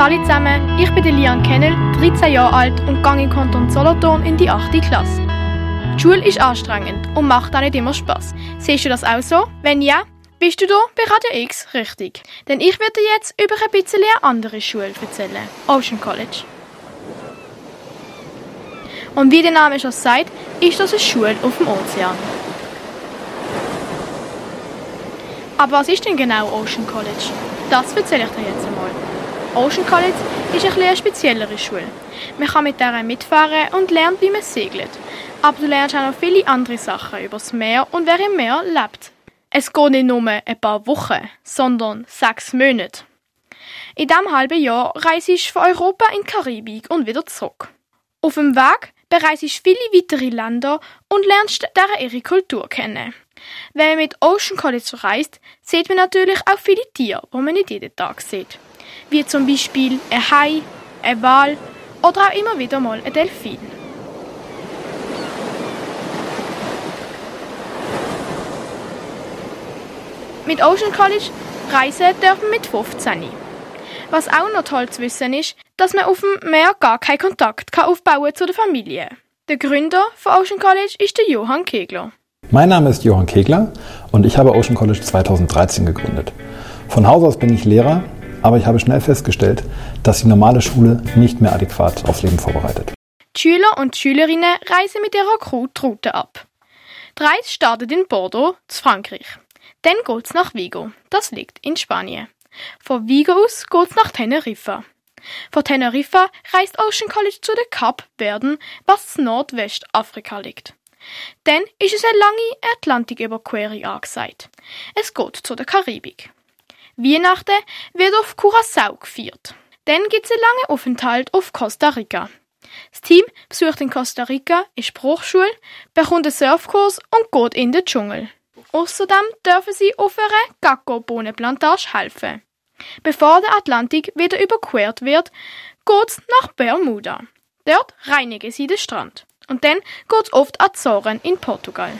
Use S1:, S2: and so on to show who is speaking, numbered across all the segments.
S1: alle zusammen, ich bin Lian Kennel, 13 Jahre alt und gehe im Kanton Solothurn in die 8. Klasse. Die Schule ist anstrengend und macht auch nicht immer Spaß. Siehst du das auch so? Wenn ja, bist du da bei Radio X richtig. Denn ich werde dir jetzt über ein bisschen eine andere Schule erzählen. Ocean College. Und wie der Name schon sagt, ist das eine Schule auf dem Ozean. Aber was ist denn genau Ocean College? Das erzähle ich dir jetzt einmal. Ocean College ist ein eine speziellere Schule. Man kann mit der mitfahren und lernt, wie man segelt. Aber du lernst auch noch viele andere Sachen über das Meer und wer im Meer lebt. Es geht nicht nur ein paar Wochen, sondern sechs Monate. In diesem halben Jahr reist du von Europa in die Karibik und wieder zurück. Auf dem Weg bereist du viele weitere Länder und lernst deren ihre Kultur kennen. Wenn man mit Ocean College reist, sieht man natürlich auch viele Tiere, die man nicht jeden Tag sieht. Wie zum Beispiel ein Hai, ein Wal oder auch immer wieder mal ein Delfin. Mit Ocean College reisen dürfen mit 15. Was auch noch toll zu wissen ist, dass man auf dem Meer gar keinen Kontakt kann aufbauen zu der Familie. Der Gründer von Ocean College ist der Johann Kegler.
S2: Mein Name ist Johann Kegler und ich habe Ocean College 2013 gegründet. Von Haus aus bin ich Lehrer, aber ich habe schnell festgestellt, dass die normale Schule nicht mehr adäquat aufs Leben vorbereitet.
S1: Schüler und Schülerinnen reisen mit ihrer Crew die Route ab. Die Reise startet in Bordeaux, zu Frankreich. Dann geht's nach Vigo, das liegt in Spanien. Von Vigo aus geht's nach Teneriffa. Von Teneriffa reist Ocean College zu den Kapverden, was Nordwestafrika liegt. Dann ist es eine lange Atlantiküberquerung angesagt. Es geht zu der Karibik. Weihnachten wird auf Curacao gefeiert. Dann gibt es einen langen Aufenthalt auf Costa Rica. Das Team besucht in Costa Rica eine Spruchschule, bekommt einen Surfkurs und geht in den Dschungel. Außerdem dürfen sie auf einer Gacko-Bohnenplantage helfen. Bevor der Atlantik wieder überquert wird, geht's nach Bermuda. Dort reinigen sie den Strand. Und dann geht's oft Azoren in Portugal.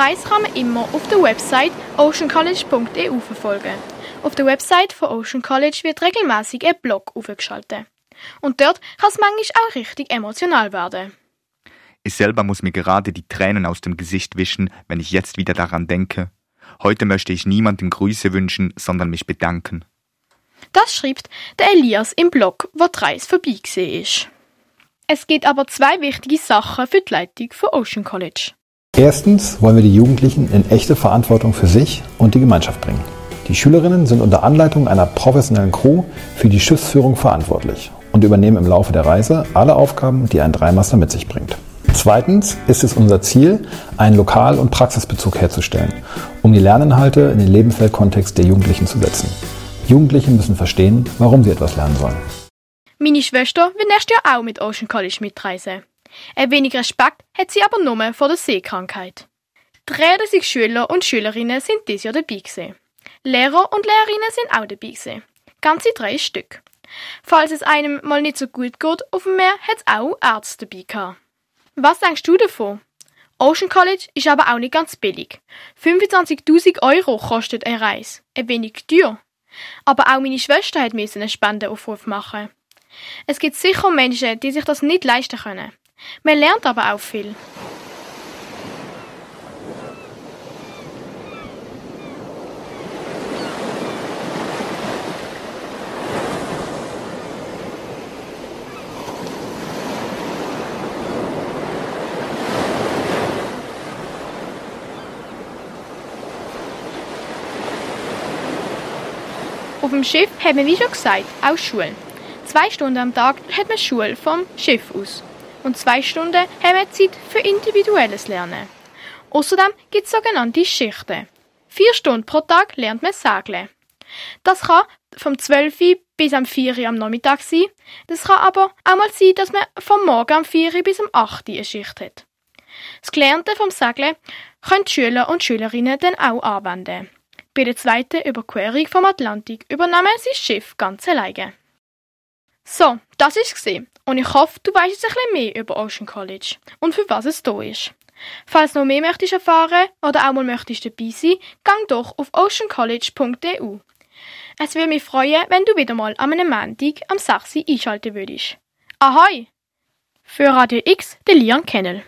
S1: Die Reise kann man immer auf der Website oceancollege.eu verfolgen. Auf der Website von Ocean College wird regelmäßig ein Blog aufgeschaltet. Und dort kann es manchmal auch richtig emotional werden.
S3: Ich selber muss mir gerade die Tränen aus dem Gesicht wischen, wenn ich jetzt wieder daran denke. Heute möchte ich niemandem Grüße wünschen, sondern mich bedanken.
S1: Das schreibt der Elias im Blog, wo die Reise vorbeigesehen ist. Es gibt aber zwei wichtige Sachen für die Leitung von Ocean College.
S2: Erstens wollen wir die Jugendlichen in echte Verantwortung für sich und die Gemeinschaft bringen. Die Schülerinnen sind unter Anleitung einer professionellen Crew für die Schiffsführung verantwortlich und übernehmen im Laufe der Reise alle Aufgaben, die ein Dreimaster mit sich bringt. Zweitens ist es unser Ziel, einen Lokal- und Praxisbezug herzustellen, um die Lerninhalte in den Lebensweltkontext der Jugendlichen zu setzen. Jugendliche müssen verstehen, warum sie etwas lernen sollen.
S1: Meine Schwester will nächstes Jahr auch mit Ocean College mitreisen. Ein wenig Respekt hat sie aber nur vor der Seekrankheit. 30 Schüler und Schülerinnen sind dieses Jahr dabei gewesen. Lehrer und Lehrerinnen sind auch dabei gewesen. Ganze drei Stück. Falls es einem mal nicht so gut geht auf dem Meer, hat es auch Ärzte dabei gehabt. Was denkst du davon? Ocean College ist aber auch nicht ganz billig. 25.000 Euro kostet eine Reise. Ein wenig teuer. Aber auch meine Schwester hat einen Spendenaufruf machen. Es gibt sicher Menschen, die sich das nicht leisten können. Man lernt aber auch viel. Auf dem Schiff haben wir, wie schon gesagt, auch Schule. Zwei Stunden am Tag hat man Schule vom Schiff aus. Und zwei Stunden haben wir Zeit für individuelles Lernen. Außerdem gibt es sogenannte Schichten. Vier Stunden pro Tag lernt man segeln. Das kann vom 12 Uhr bis am 4 Uhr am Nachmittag sein. Das kann aber auch mal sein, dass man vom Morgen am 4 Uhr bis am 8 Uhr eine Schicht hat. Das Gelernte vom Segeln können die Schüler und Schülerinnen dann auch anwenden. Bei der zweiten Überquerung vom Atlantik übernehmen sie das Schiff ganz alleine. So, das ist gesehen und ich hoffe, du weißt jetzt ein bisschen mehr über Ocean College und für was es da ist. Falls du noch mehr möchtest erfahren oder auch mal möchtest dabei sein, gang doch auf oceancollege.eu. Es würde mich freuen, wenn du wieder mal am Montag am 6. einschalten würdest. Ahoi! Für Radio X, der Lian Kennel.